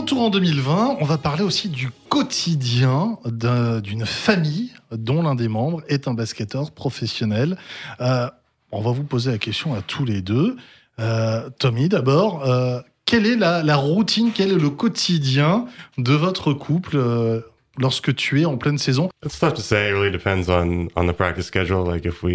Retour en 2020, on va parler aussi du quotidien d'un- d'une famille dont l'un des membres est un basketteur professionnel. Euh, on va vous poser la question à tous les deux. Euh, Tommy, d'abord, euh, quelle est la, routine, quel est le quotidien de votre couple lorsque tu es en pleine saison.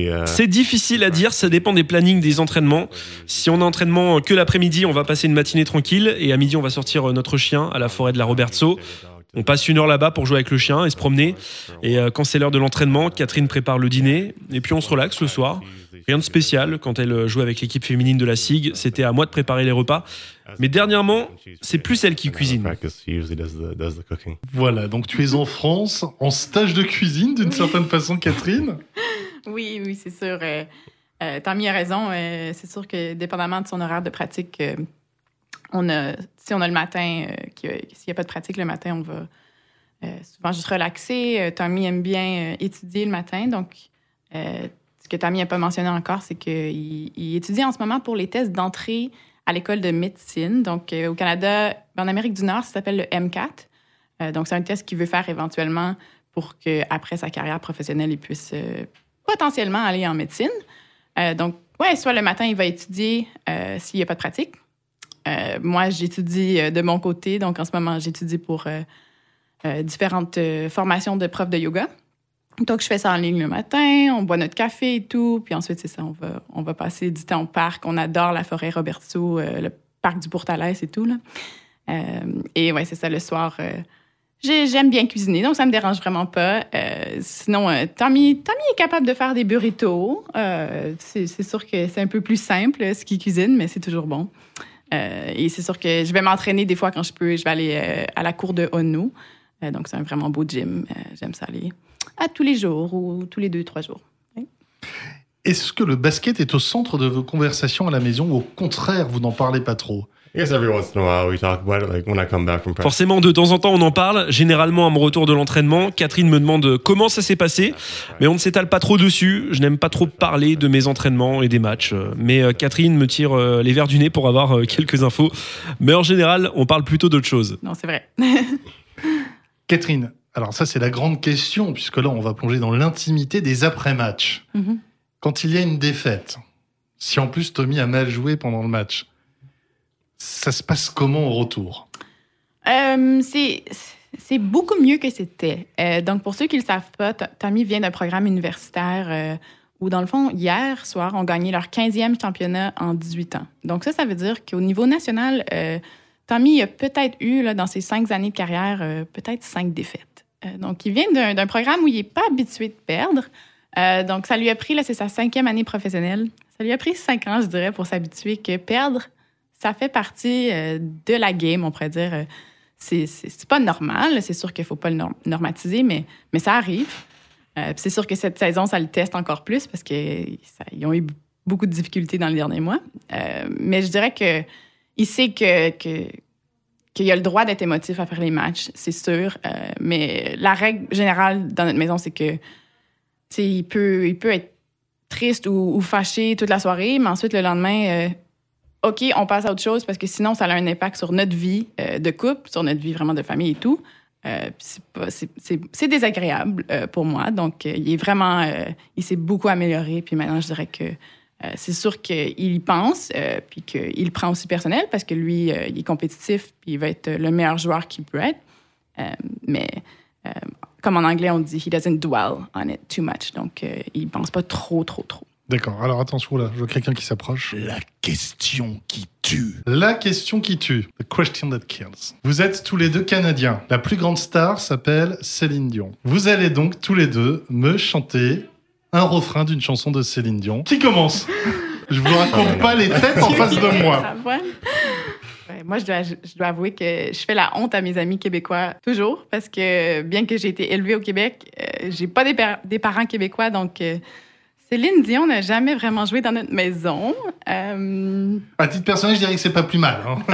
Uh, C'est difficile à dire, ça dépend des plannings des entraînements. Si on a entraînement que l'après-midi, on va passer une matinée tranquille et à midi, on va sortir euh, notre chien à la forêt de la Robertso. On passe une heure là-bas pour jouer avec le chien et se promener. Et euh, quand c'est l'heure de l'entraînement, Catherine prépare le dîner et puis on se relaxe le soir. Rien de spécial. Quand elle euh, jouait avec l'équipe féminine de la SIG, c'était à moi de préparer les repas. Mais dernièrement, c'est plus elle qui cuisine. Voilà, donc tu es en France, en stage de cuisine d'une certaine façon, Catherine Oui, oui, c'est sûr. Euh, euh, Tammy a raison. euh, c'est sûr que dépendamment de son horaire de pratique, euh, on a, si on a le matin, euh, s'il n'y a pas de pratique le matin, on va euh, souvent juste relaxer. Tommy aime bien euh, étudier le matin. Donc, euh, ce que Tammy n'a pas mentionné encore, c'est qu'il il étudie en ce moment pour les tests d'entrée à l'école de médecine. Donc, euh, au Canada, en Amérique du Nord, ça s'appelle le MCAT. Euh, donc, c'est un test qu'il veut faire éventuellement pour qu'après sa carrière professionnelle, il puisse euh, potentiellement aller en médecine. Euh, donc, ouais, soit le matin, il va étudier s'il n'y a pas de pratique. Moi, j'étudie de mon côté. Donc, en ce moment, j'étudie pour différentes formations de profs de yoga. Donc, je fais ça en ligne le matin, on boit notre café et tout. Puis ensuite, c'est ça, on va, on va passer du temps au parc. On adore la forêt Roberto, euh, le parc du Bourtalès et tout. Là. Euh, et ouais, c'est ça, le soir, euh, j'ai- j'aime bien cuisiner, donc ça me dérange vraiment pas. Sinon, Tommy, Tommy est capable de faire des burritos. C'est sûr que c'est un peu plus simple, ce qu'il cuisine, mais c'est toujours bon. Et c'est sûr que je vais m'entraîner des fois quand je peux. Je vais aller à la cour de Ono. Donc, c'est un vraiment beau gym. J'aime ça aller à tous les jours ou tous les deux, trois jours. Est-ce que le basket est au centre de vos conversations à la maison ou au contraire, vous n'en parlez pas trop? I guess every once in a while we talk about it. Like when I come back from practice. Forcément, de temps en temps, on en parle. Généralement, à mon retour de l'entraînement, Catherine me demande comment ça s'est passé, mais on ne s'étale pas trop dessus. Je n'aime pas trop parler de mes entraînements et des matchs. Mais euh, Catherine me tire euh, les verres du nez pour avoir euh, quelques infos. Mais en général, on parle plutôt d'autre chose. Non, c'est vrai. Catherine, alors ça c'est la grande question, puisque là on va plonger dans l'intimité des après-matchs. Mhm. Quand il y a une défaite, si en plus Tommy a mal joué pendant le match, ça se passe comment au retour? Euh, c'est beaucoup mieux que c'était. Euh, donc, pour ceux qui ne le savent pas, Tommy vient d'un programme universitaire euh, où, dans le fond, hier soir, on gagnait leur 15e championnat en 18 ans. Donc, ça, ça veut dire qu'au niveau national, Tommy a peut-être eu, là, dans ses cinq années de carrière, peut-être cinq défaites. Euh, donc, il vient d'un programme où il n'est pas habitué de perdre. Euh, donc, ça lui a pris, là, c'est sa cinquième année professionnelle. Ça lui a pris cinq ans, je dirais, pour s'habituer que perdre, ça fait partie euh, de la game, on pourrait dire. C'est- c'est pas normal. C'est sûr qu'il faut pas le norm- normatiser, mais, ça arrive. C'est sûr que cette saison, ça le teste encore plus parce qu'ils ont eu beaucoup de difficultés dans les derniers mois. Mais je dirais que il sait que qu'il a le droit d'être émotif après les matchs, c'est sûr. Euh, mais la règle générale dans notre maison, c'est que il peut, il peut être triste ou, fâché toute la soirée, mais ensuite le lendemain, euh, OK, on passe à autre chose parce que sinon, ça a un impact sur notre vie euh, de couple, sur notre vie vraiment de famille et tout. C'est désagréable pour moi. Donc, il est vraiment, il s'est beaucoup amélioré. Puis maintenant, je dirais que euh, c'est sûr qu'il y pense, euh, puis qu'il prend aussi personnel parce que lui, euh, il est compétitif, puis il va être le meilleur joueur qu'il peut être. Euh, mais euh, comme en anglais, on dit, he doesn't dwell on it too much. Donc, euh, il pense pas trop, trop, trop. D'accord, alors attention là, je vois quelqu'un qui s'approche. La question qui tue. La question qui tue, the question that kills. Vous êtes tous les deux canadiens. La plus grande star s'appelle Céline Dion. Vous allez donc tous les deux me chanter un refrain d'une chanson de Céline Dion. Qui commence Je vous raconte pas les têtes en face de moi. Ouais, moi, je dois, je dois avouer que je fais la honte à mes amis québécois toujours parce que bien que j'ai été élevée au Québec, euh, j'ai pas des, par- des parents québécois. Donc, euh, Céline Dion n'a jamais vraiment joué dans notre maison. Euh, À titre personnel, je dirais que c'est pas plus mal. hein.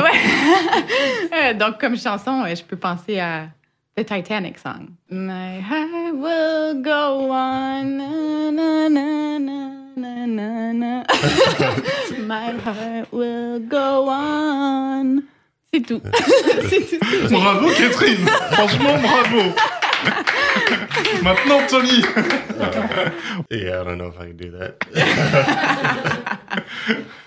euh, donc, comme chanson, je peux penser à The Titanic song. My heart will go on. Na, na, na, na, na, na, na. My heart will go on. C'est tout. c'est tout. Bravo Catherine Franchement, bravo Maintenant, Tony Yeah, I don't know if I can do that.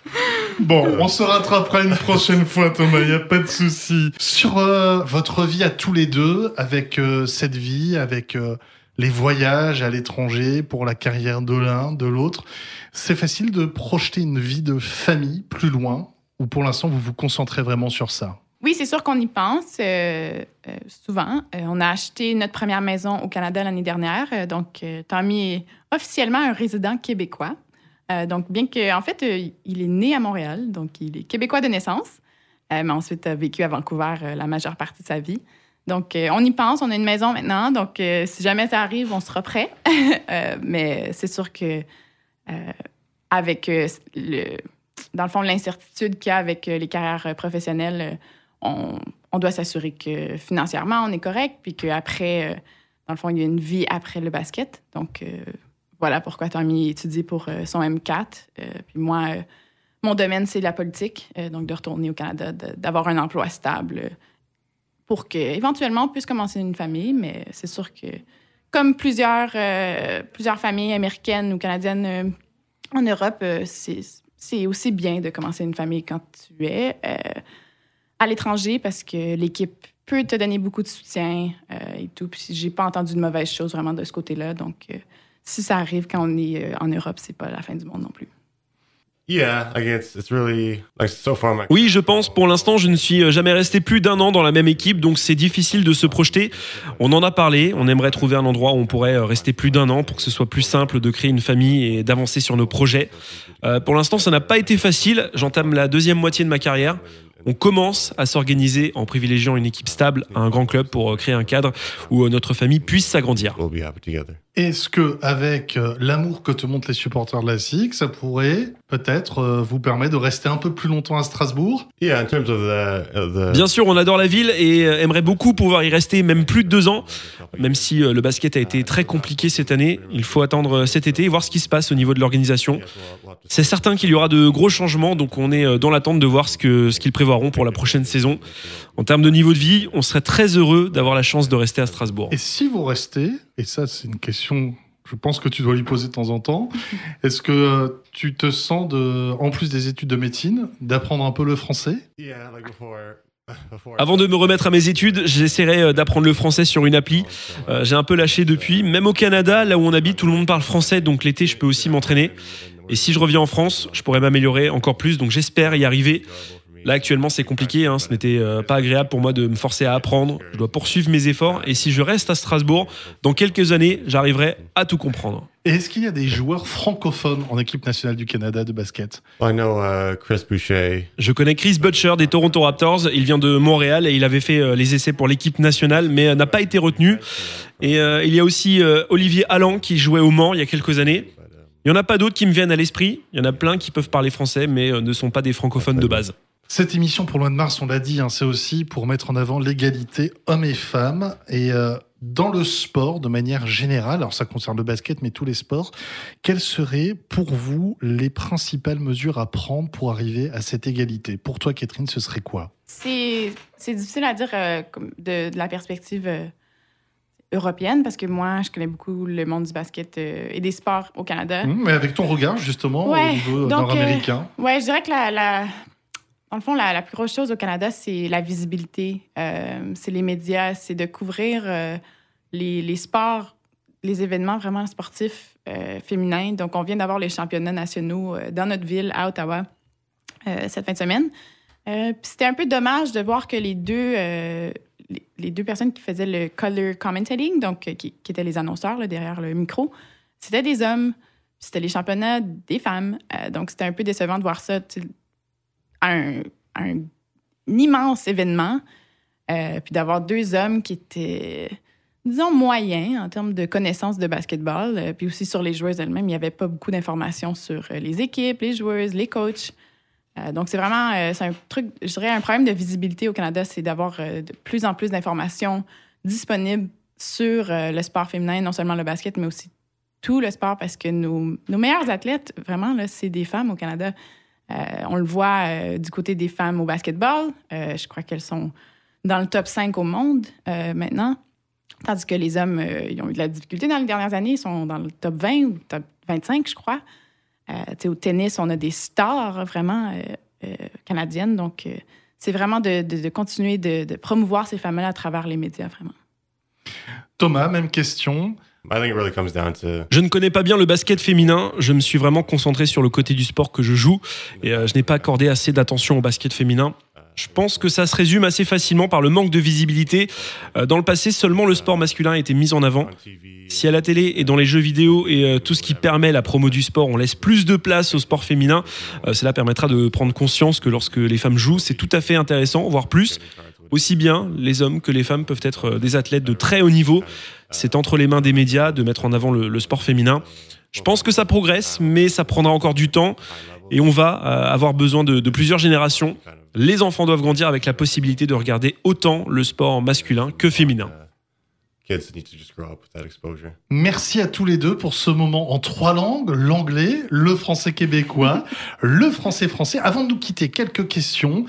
Bon, on se rattrapera une prochaine fois, Thomas, il n'y a pas de souci. Sur euh, votre vie à tous les deux, avec euh, cette vie, avec euh, les voyages à l'étranger, pour la carrière de l'un, de l'autre, c'est facile de projeter une vie de famille plus loin, ou pour l'instant vous vous concentrez vraiment sur ça? Oui, c'est sûr qu'on y pense euh, euh, souvent. Euh, on a acheté notre première maison au Canada l'année dernière. Euh, donc, euh, Tommy est officiellement un résident québécois. Euh, donc, bien que, en fait, euh, il est né à Montréal, donc il est québécois de naissance, euh, mais ensuite a vécu à Vancouver la majeure partie de sa vie. Donc, on y pense. On a une maison maintenant. Donc, si jamais ça arrive, on sera prêt. Mais c'est sûr que avec le, dans le fond, l'incertitude qu'il y a avec les carrières professionnelles, on, on doit s'assurer que financièrement, on est correct, puis qu'après, dans le fond, il y a une vie après le basket. Donc, voilà pourquoi Tommy étudie pour euh, son M4. Euh, puis moi, euh, mon domaine, c'est la politique. Donc, de retourner au Canada, d'avoir un emploi stable pour qu'éventuellement, on puisse commencer une famille. Mais c'est sûr que, comme plusieurs, plusieurs familles américaines ou canadiennes en Europe, c'est aussi bien de commencer une famille quand tu es à l'étranger parce que l'équipe peut te donner beaucoup de soutien et tout. Puis j'ai pas entendu de mauvaises choses vraiment de ce côté-là. Donc, si ça arrive quand on est euh, en Europe, c'est pas la fin du monde non plus. Yeah, I guess it's really like so far. My Oui, je pense. Pour l'instant, je ne suis euh, jamais resté plus d'un an dans la même équipe, donc c'est difficile de se projeter. On en a parlé. On aimerait trouver un endroit où on pourrait euh, rester plus d'un an pour que ce soit plus simple de créer une famille et d'avancer sur nos projets. Euh, pour l'instant, ça n'a pas été facile. J'entame la deuxième moitié de ma carrière. On commence à s'organiser en privilégiant une équipe stable à un grand club pour créer un cadre où notre famille puisse s'agrandir. we'll. Est-ce que, avec euh, l'amour que te montrent les supporters de la SIG, ça pourrait peut-être euh, vous permettre de rester un peu plus longtemps à Strasbourg? Yeah, in terms of the of the Bien sûr, on adore la ville et euh, aimerait beaucoup pouvoir y rester même plus de deux ans. Même si euh, le basket a été très compliqué cette année, il faut attendre cet été et voir ce qui se passe au niveau de l'organisation. C'est certain qu'il y aura de gros changements, donc on est dans l'attente de voir ce que ce qu'ils prévoiront pour la prochaine saison. En termes de niveau de vie, on serait très heureux d'avoir la chance de rester à Strasbourg. Et si vous restez, et ça c'est une question, je pense que tu dois lui poser de temps en temps, est-ce que euh, tu te sens, de, en plus des études de médecine, d'apprendre un peu le français? Yeah, like before. before Avant de me remettre à mes études, j'essaierai euh, d'apprendre le français sur une appli. Euh, J'ai un peu lâché depuis. Même au Canada, là où on habite, tout le monde parle français, donc l'été, je peux aussi m'entraîner. Et si je reviens en France, je pourrais m'améliorer encore plus, donc j'espère y arriver. Là, actuellement, c'est compliqué. Hein. Ce n'était euh, pas agréable pour moi de me forcer à apprendre. Je dois poursuivre mes efforts. Et si je reste à Strasbourg, dans quelques années, j'arriverai à tout comprendre. Et est-ce qu'il y a des joueurs francophones en équipe nationale du Canada de basket? I know uh, Chris Boucher. Je connais Chris Butcher des Toronto Raptors. Il vient de Montréal et il avait fait euh, les essais pour l'équipe nationale, mais euh, n'a pas été retenu. Et euh, il y a aussi euh, Olivier Allan qui jouait au Mans il y a quelques années. Il n'y en a pas d'autres qui me viennent à l'esprit. Il y en a plein qui peuvent parler français, mais ne sont pas des francophones de base. Cette émission pour le mois de mars, on l'a dit, hein, c'est aussi pour mettre en avant l'égalité hommes et femmes. Et euh, dans le sport, de manière générale, alors ça concerne le basket, mais tous les sports, quelles seraient pour vous les principales mesures à prendre pour arriver à cette égalité? Pour toi, Catherine, ce serait quoi? C'est difficile à dire euh, de, de la perspective euh, européenne parce que moi, je connais beaucoup le monde du basket et des sports au Canada. Hum, Mais avec ton regard, justement, Ouais, au niveau nord-américain. Ouais, je dirais que la, la- dans le fond, la, plus grosse chose au Canada, c'est la visibilité. Euh, c'est les médias, c'est de couvrir euh, les, sports, les événements vraiment sportifs euh, féminins. Donc, on vient d'avoir les championnats nationaux dans notre ville, à Ottawa, cette fin de semaine. C'était un peu dommage de voir que les deux, deux personnes qui faisaient le color commentating, donc qui, étaient les annonceurs derrière le micro, c'était des hommes. C'était les championnats des femmes. Donc c'était un peu décevant de voir ça un, immense événement. Euh, puis d'avoir deux hommes qui étaient, disons, moyens en termes de connaissances de basketball. Euh, puis aussi sur les joueuses elles-mêmes, il n'y avait pas beaucoup d'informations sur euh, les équipes, les joueuses, les coachs. Euh, donc, c'est vraiment c'est un truc, je dirais, un problème de visibilité au Canada, c'est d'avoir de plus en plus d'informations disponibles sur le sport féminin, non seulement le basket, mais aussi tout le sport, parce que nos, nos meilleurs athlètes, vraiment, c'est des femmes au Canada. Euh, on le voit euh, du côté des femmes au basketball. Euh, je crois qu'elles sont dans le top 5 au monde maintenant. Tandis que les hommes, ils ont eu de la difficulté dans les dernières années. Ils sont dans le top 20 ou top 25, je crois. Euh, au tennis, on a des stars vraiment canadiennes. Donc, c'est vraiment de continuer de, de promouvoir ces femmes-là à travers les médias, vraiment. Thomas, même question. Je ne connais pas bien le basket féminin. Je me suis vraiment concentré sur le côté du sport que je joue et euh, je n'ai pas accordé assez d'attention au basket féminin. Je pense que ça se résume assez facilement par le manque de visibilité. Euh, Dans le passé, seulement le sport masculin a été mis en avant. Si à la télé et dans les jeux vidéo et euh, tout ce qui permet la promo du sport, on laisse plus de place au sport féminin, cela permettra de prendre conscience que lorsque les femmes jouent, c'est tout à fait intéressant, voire plus. Aussi bien les hommes que les femmes peuvent être des athlètes de très haut niveau. C'est entre les mains des médias de mettre en avant le, le sport féminin. Je pense que ça progresse, mais ça prendra encore du temps et on va euh, avoir besoin de, de plusieurs générations. Les enfants doivent grandir avec la possibilité de regarder autant le sport masculin que féminin. Kids need to just grow up with that exposure. Merci à tous les deux pour ce moment en trois langues, l'anglais, le français québécois, le français français. Avant de nous quitter, quelques questions.